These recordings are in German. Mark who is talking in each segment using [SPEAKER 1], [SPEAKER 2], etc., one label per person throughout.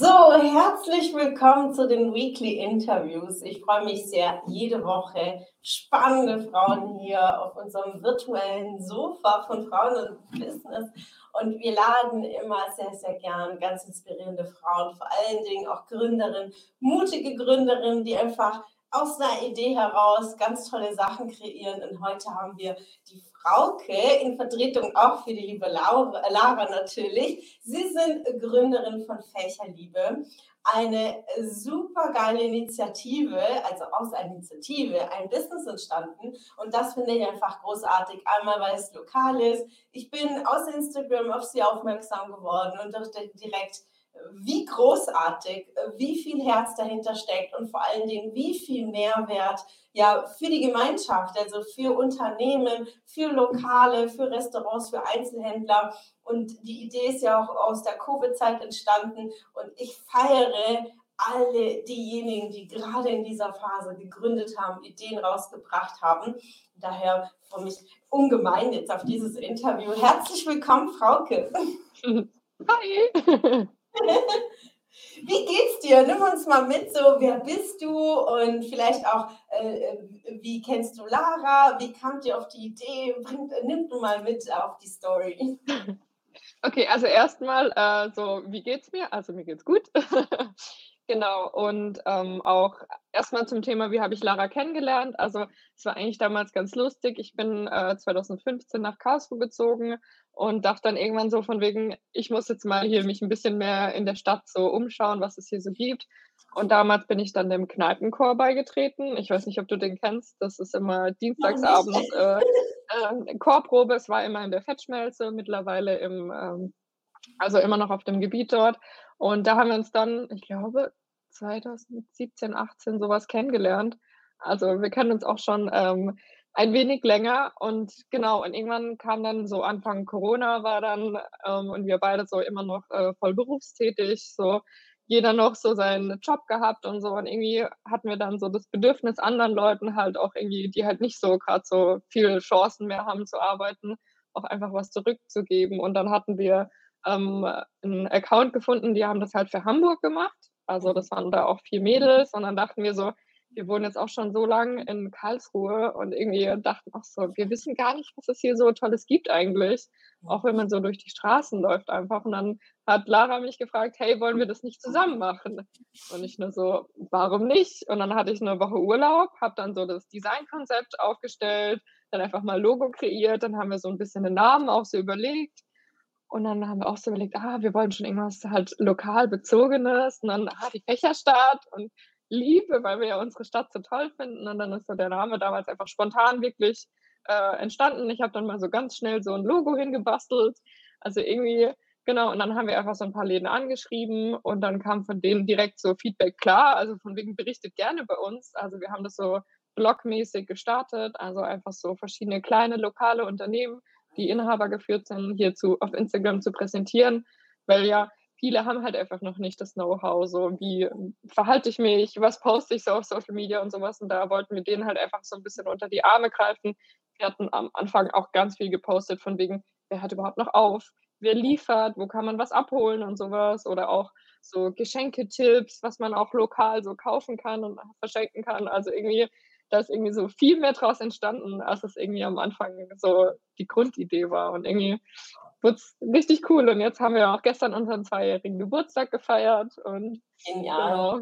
[SPEAKER 1] So, herzlich willkommen zu den Weekly Interviews. Ich freue mich sehr, jede Woche spannende Frauen hier auf unserem virtuellen Sofa von Frauen und Business. Und wir laden immer sehr, sehr gern ganz inspirierende Frauen, vor allen Dingen auch Gründerinnen, mutige Gründerinnen, die einfach aus einer Idee heraus ganz tolle Sachen kreieren. Und heute haben wir die Frauke in Vertretung auch für die liebe Laura, Lara natürlich. Sie sind Gründerin von Fächerliebe, eine super geile Initiative, also aus einer Initiative ein Business entstanden. Und das finde ich einfach großartig. Einmal, weil es lokal ist. Ich bin aus Instagram auf sie aufmerksam geworden und dachte direkt, wie großartig, wie viel Herz dahinter steckt und vor allen Dingen, wie viel Mehrwert ja für die Gemeinschaft, also für Unternehmen, für Lokale, für Restaurants, für Einzelhändler. Und die Idee ist ja auch aus der Covid-Zeit entstanden. Und ich feiere alle diejenigen, die gerade in dieser Phase gegründet haben, Ideen rausgebracht haben. Daher freue ich mich ungemein jetzt auf dieses Interview. Herzlich willkommen, Frauke.
[SPEAKER 2] Hi.
[SPEAKER 1] Wie geht's dir? Nimm uns mal mit, so wer bist du und vielleicht auch, äh, wie kennst du Lara? Wie kamt ihr auf die Idee? Bring, nimm du mal mit auf die Story.
[SPEAKER 2] Okay, also erstmal, äh, so wie geht's mir? Also mir geht's gut. Genau, und ähm, auch erstmal zum Thema, wie habe ich Lara kennengelernt? Also es war eigentlich damals ganz lustig. Ich bin äh, 2015 nach Karlsruhe gezogen und dachte dann irgendwann so von wegen, ich muss jetzt mal hier mich ein bisschen mehr in der Stadt so umschauen, was es hier so gibt. Und damals bin ich dann dem Kneipenchor beigetreten. Ich weiß nicht, ob du den kennst. Das ist immer dienstagsabends äh, äh, Chorprobe. Es war immer in der Fettschmelze, mittlerweile im, ähm, also immer noch auf dem Gebiet dort. Und da haben wir uns dann, ich glaube, 2017, 18 sowas kennengelernt. Also wir kennen uns auch schon ähm, ein wenig länger und genau, und irgendwann kam dann so Anfang Corona war dann ähm, und wir beide so immer noch äh, voll berufstätig, so jeder noch so seinen Job gehabt und so. Und irgendwie hatten wir dann so das Bedürfnis anderen Leuten halt auch irgendwie, die halt nicht so gerade so viele Chancen mehr haben zu arbeiten, auch einfach was zurückzugeben. Und dann hatten wir ähm, einen Account gefunden, die haben das halt für Hamburg gemacht also das waren da auch vier Mädels und dann dachten wir so, wir wohnen jetzt auch schon so lange in Karlsruhe und irgendwie dachten auch so, wir wissen gar nicht, was es hier so Tolles gibt eigentlich, auch wenn man so durch die Straßen läuft einfach. Und dann hat Lara mich gefragt, hey, wollen wir das nicht zusammen machen? Und ich nur so, warum nicht? Und dann hatte ich eine Woche Urlaub, habe dann so das Designkonzept aufgestellt, dann einfach mal Logo kreiert, dann haben wir so ein bisschen den Namen auch so überlegt und dann haben wir auch so überlegt, ah, wir wollen schon irgendwas halt lokal bezogenes und dann, ah, die Fächerstadt und Liebe, weil wir ja unsere Stadt so toll finden. Und dann ist so der Name damals einfach spontan wirklich äh, entstanden. Ich habe dann mal so ganz schnell so ein Logo hingebastelt. Also irgendwie, genau, und dann haben wir einfach so ein paar Läden angeschrieben und dann kam von denen direkt so Feedback klar. Also von wegen berichtet gerne bei uns. Also wir haben das so blogmäßig gestartet, also einfach so verschiedene kleine lokale Unternehmen die Inhaber geführt sind, hierzu auf Instagram zu präsentieren, weil ja viele haben halt einfach noch nicht das Know-how, so wie verhalte ich mich, was poste ich so auf Social Media und sowas. Und da wollten wir denen halt einfach so ein bisschen unter die Arme greifen. Wir hatten am Anfang auch ganz viel gepostet von wegen, wer hat überhaupt noch auf, wer liefert, wo kann man was abholen und sowas. Oder auch so Geschenketipps, was man auch lokal so kaufen kann und verschenken kann. Also irgendwie da ist irgendwie so viel mehr draus entstanden, als es irgendwie am Anfang so die Grundidee war. Und irgendwie wurde es richtig cool. Und jetzt haben wir auch gestern unseren zweijährigen Geburtstag gefeiert. Und
[SPEAKER 1] Genial. Genau.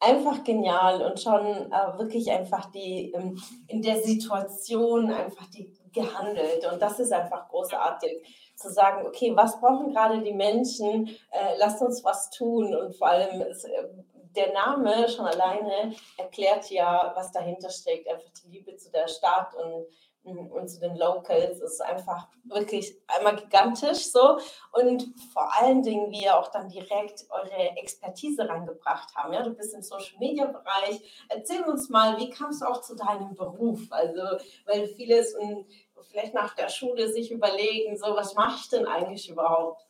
[SPEAKER 1] Einfach genial und schon äh, wirklich einfach die ähm, in der Situation einfach die gehandelt. Und das ist einfach großartig zu sagen, okay, was brauchen gerade die Menschen? Äh, lasst uns was tun. Und vor allem, es, äh, der Name schon alleine erklärt ja, was dahinter steckt, einfach die Liebe zu der Stadt und und zu den Locals ist einfach wirklich einmal gigantisch so und vor allen Dingen, wie ihr auch dann direkt eure Expertise rangebracht haben. Ja, du bist im Social Media Bereich. Erzähl uns mal, wie kamst du auch zu deinem Beruf? Also, weil vieles und vielleicht nach der Schule sich überlegen, so was mache ich denn eigentlich überhaupt?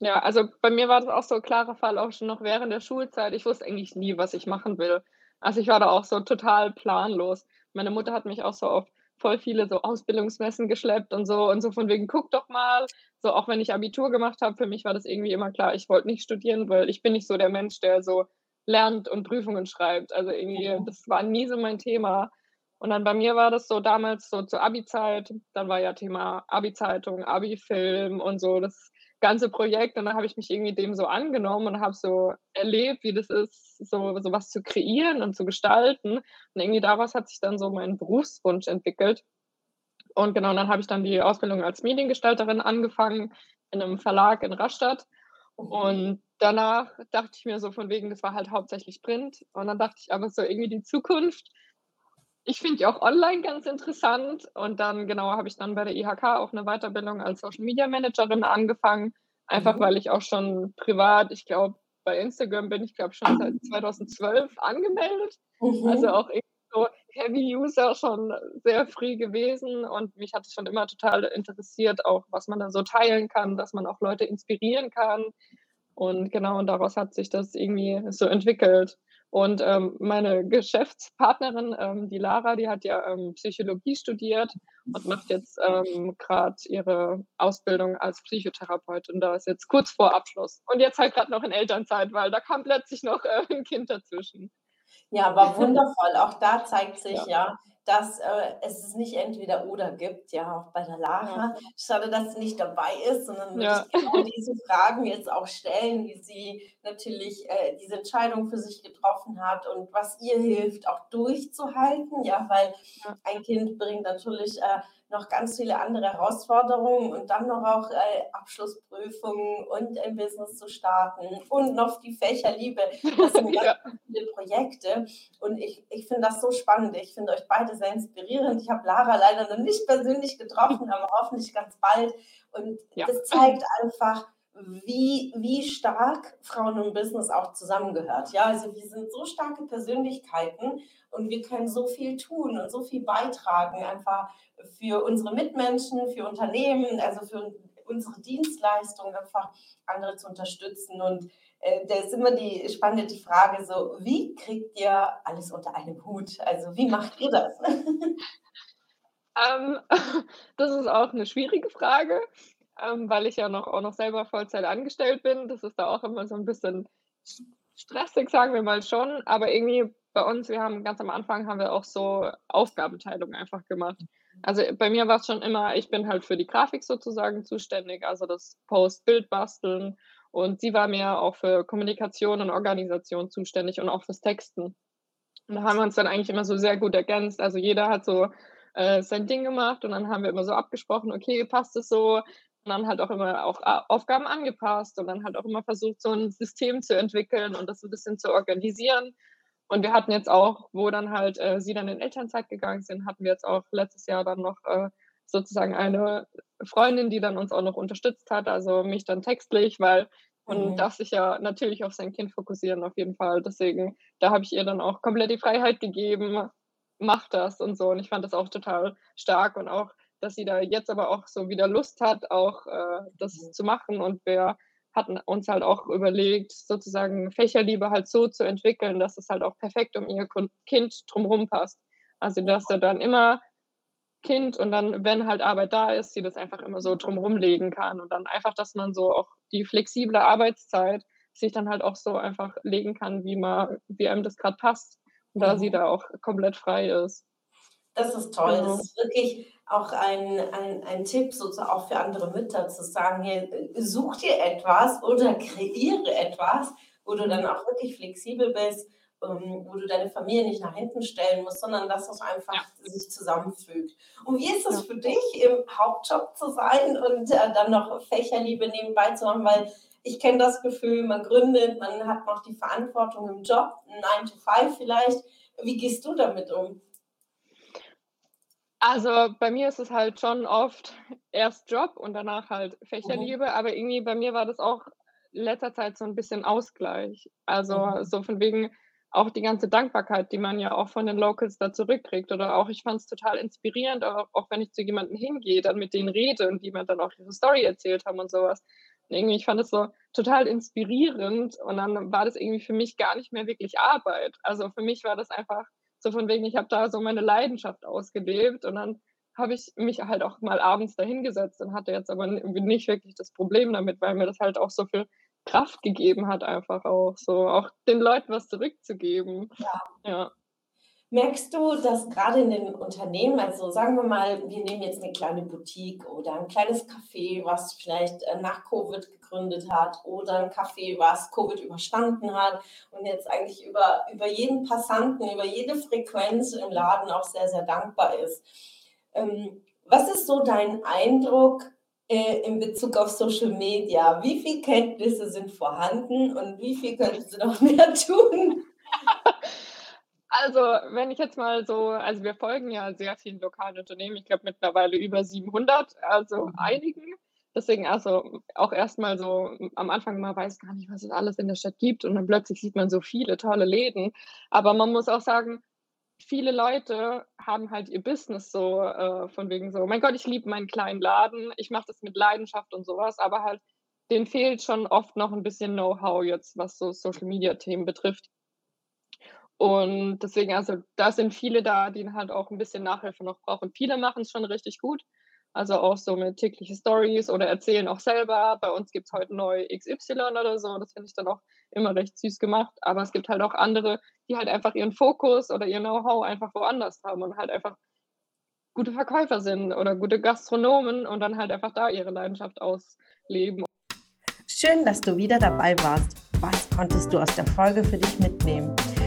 [SPEAKER 2] Ja, also bei mir war das auch so ein klarer Fall, auch schon noch während der Schulzeit. Ich wusste eigentlich nie, was ich machen will. Also ich war da auch so total planlos. Meine Mutter hat mich auch so auf voll viele so Ausbildungsmessen geschleppt und so und so von wegen, guck doch mal. So, auch wenn ich Abitur gemacht habe, für mich war das irgendwie immer klar, ich wollte nicht studieren, weil ich bin nicht so der Mensch, der so lernt und Prüfungen schreibt. Also irgendwie, mhm. das war nie so mein Thema. Und dann bei mir war das so damals so zur Abi-Zeit, dann war ja Thema Abi-Zeitung, Abi-Film und so. Das ganze Projekt und dann habe ich mich irgendwie dem so angenommen und habe so erlebt, wie das ist, so, so was zu kreieren und zu gestalten. Und irgendwie daraus hat sich dann so mein Berufswunsch entwickelt. Und genau, dann habe ich dann die Ausbildung als Mediengestalterin angefangen in einem Verlag in Rastatt. Und danach dachte ich mir so von wegen, das war halt hauptsächlich Print. Und dann dachte ich aber so irgendwie die Zukunft ich finde die auch online ganz interessant. Und dann, genau, habe ich dann bei der IHK auch eine Weiterbildung als Social Media Managerin angefangen. Einfach mhm. weil ich auch schon privat, ich glaube, bei Instagram bin ich, glaube schon seit 2012 angemeldet. Mhm. Also auch so Heavy User schon sehr früh gewesen. Und mich hat es schon immer total interessiert, auch was man da so teilen kann, dass man auch Leute inspirieren kann. Und genau, und daraus hat sich das irgendwie so entwickelt. Und ähm, meine Geschäftspartnerin, ähm, die Lara, die hat ja ähm, Psychologie studiert und macht jetzt ähm, gerade ihre Ausbildung als Psychotherapeutin. Da ist jetzt kurz vor Abschluss. Und jetzt halt gerade noch in Elternzeit, weil da kam plötzlich noch äh, ein Kind dazwischen.
[SPEAKER 1] Ja, aber wundervoll. Auch da zeigt sich ja, ja dass äh, es nicht entweder oder gibt, ja, auch bei der Lara. Ja. Schade, dass sie nicht dabei ist, sondern ja. genau diese Fragen jetzt auch stellen, wie sie natürlich äh, diese Entscheidung für sich getroffen hat und was ihr hilft, auch durchzuhalten, ja, weil ja. ein Kind bringt natürlich äh, noch ganz viele andere Herausforderungen und dann noch auch äh, Abschlussprüfungen und ein Business zu starten und noch die Fächerliebe. Das sind ja. ganz viele Projekte und ich, ich finde das so spannend. Ich finde euch beide sehr inspirierend. Ich habe Lara leider noch nicht persönlich getroffen, aber hoffentlich ganz bald. Und ja. das zeigt einfach, wie, wie stark Frauen und Business auch zusammengehört. Ja, also wir sind so starke Persönlichkeiten und wir können so viel tun und so viel beitragen, einfach für unsere Mitmenschen, für Unternehmen, also für unsere Dienstleistungen, einfach andere zu unterstützen. Und äh, da ist immer die spannende Frage: so, wie kriegt ihr alles unter einem Hut? Also, wie macht ihr das?
[SPEAKER 2] ähm, das ist auch eine schwierige Frage, ähm, weil ich ja noch, auch noch selber Vollzeit angestellt bin. Das ist da auch immer so ein bisschen stressig, sagen wir mal schon. Aber irgendwie bei uns, wir haben ganz am Anfang haben wir auch so Aufgabenteilung einfach gemacht. Also bei mir war es schon immer, ich bin halt für die Grafik sozusagen zuständig, also das Post-Bild basteln. Und sie war mehr auch für Kommunikation und Organisation zuständig und auch fürs Texten. Und da haben wir uns dann eigentlich immer so sehr gut ergänzt. Also jeder hat so äh, sein Ding gemacht und dann haben wir immer so abgesprochen, okay, passt es so? Und dann halt auch immer auch Aufgaben angepasst und dann halt auch immer versucht, so ein System zu entwickeln und das ein bisschen zu organisieren. Und wir hatten jetzt auch, wo dann halt äh, sie dann in Elternzeit gegangen sind, hatten wir jetzt auch letztes Jahr dann noch äh, sozusagen eine Freundin, die dann uns auch noch unterstützt hat, also mich dann textlich, weil man mhm. darf sich ja natürlich auf sein Kind fokussieren, auf jeden Fall. Deswegen, da habe ich ihr dann auch komplett die Freiheit gegeben, mach das und so. Und ich fand das auch total stark und auch, dass sie da jetzt aber auch so wieder Lust hat, auch äh, das mhm. zu machen. Und wir hatten uns halt auch überlegt, sozusagen Fächerliebe halt so zu entwickeln, dass es halt auch perfekt um ihr Kind drumherum passt. Also, dass er dann immer Kind und dann, wenn halt Arbeit da ist, sie das einfach immer so drumherum legen kann und dann einfach, dass man so auch die flexible Arbeitszeit sich dann halt auch so einfach legen kann, wie man, wie einem das gerade passt, da mhm. sie da auch komplett frei ist.
[SPEAKER 1] Das ist toll. Das ist wirklich auch ein, ein, ein Tipp sozusagen auch für andere Mütter zu sagen, hier, such dir etwas oder kreiere etwas, wo du dann auch wirklich flexibel bist, ähm, wo du deine Familie nicht nach hinten stellen musst, sondern dass es einfach ja. sich zusammenfügt. Und wie ist es ja. für dich, im Hauptjob zu sein und äh, dann noch Fächerliebe nebenbei zu haben, weil ich kenne das Gefühl, man gründet, man hat noch die Verantwortung im Job, 9 to 5 vielleicht. Wie gehst du damit um?
[SPEAKER 2] Also bei mir ist es halt schon oft erst Job und danach halt
[SPEAKER 1] Mhm.
[SPEAKER 2] Fächerliebe, aber irgendwie bei mir war das auch in letzter Zeit so ein bisschen Ausgleich. Also
[SPEAKER 1] Mhm.
[SPEAKER 2] so von wegen auch die ganze Dankbarkeit, die man ja auch von den Locals da zurückkriegt oder auch ich fand es total inspirierend, auch auch wenn ich zu jemandem hingehe, dann mit denen rede und die mir dann auch ihre Story erzählt haben und so was. Und irgendwie ich fand es so total inspirierend und dann war das irgendwie für mich gar nicht mehr wirklich Arbeit. Also für mich war das einfach so von wegen, ich habe da so meine Leidenschaft ausgelebt und dann habe ich mich halt auch mal abends dahingesetzt und hatte jetzt aber nicht wirklich das Problem damit, weil mir das halt auch so viel Kraft gegeben hat einfach auch so, auch den Leuten was zurückzugeben.
[SPEAKER 1] Ja.
[SPEAKER 2] Ja.
[SPEAKER 1] Merkst du, dass gerade in den Unternehmen, also sagen wir mal, wir nehmen jetzt eine kleine Boutique oder ein kleines Café, was vielleicht, äh, nach Covid gegründet hat oder ein Café, was Covid überstanden hat und jetzt eigentlich über über jeden Passanten, über jede Frequenz im Laden auch sehr, sehr dankbar ist. Ähm, was ist so dein Eindruck, äh, in Bezug auf Social Media? Wie viel Kenntnisse sind vorhanden und wie viel könntest du noch mehr tun?
[SPEAKER 2] Also, wenn ich jetzt mal so also, wir folgen ja sehr vielen lokalen Unternehmen. Ich glaube mittlerweile über 700, also
[SPEAKER 1] Mhm.
[SPEAKER 2] einigen. Deswegen also auch erst mal so am Anfang, man weiß gar nicht, was es alles in der Stadt gibt und dann plötzlich sieht man so viele tolle Läden. Aber man muss auch sagen, viele Leute haben halt ihr Business so, äh, von wegen so: „Mein Gott, ich liebe meinen kleinen Laden, ich mache das mit Leidenschaft“ und so was, aber halt denen fehlt schon oft noch 'n bisschen Know-how jetzt, was so Social-Media-Themen betrifft. Und deswegen also, da sind viele da, die halt auch 'n bisschen Nachhilfe noch brauchen. Viele machen's schon richtig gut, also auch so mit tägliche Stories oder erzählen auch selber: „Bei uns gibt's heute neu XY“ oder so. Das finde ich dann auch immer recht süß gemacht. Aber es gibt halt auch andere, die halt einfach ihren Fokus oder ihr Know-how einfach woanders haben und halt einfach gute Verkäufer sind oder gute Gastronomen und dann halt einfach da ihre Leidenschaft ausleben.
[SPEAKER 1] Schön, dass du wieder dabei warst. Was konntest du aus der Folge für dich mitnehmen?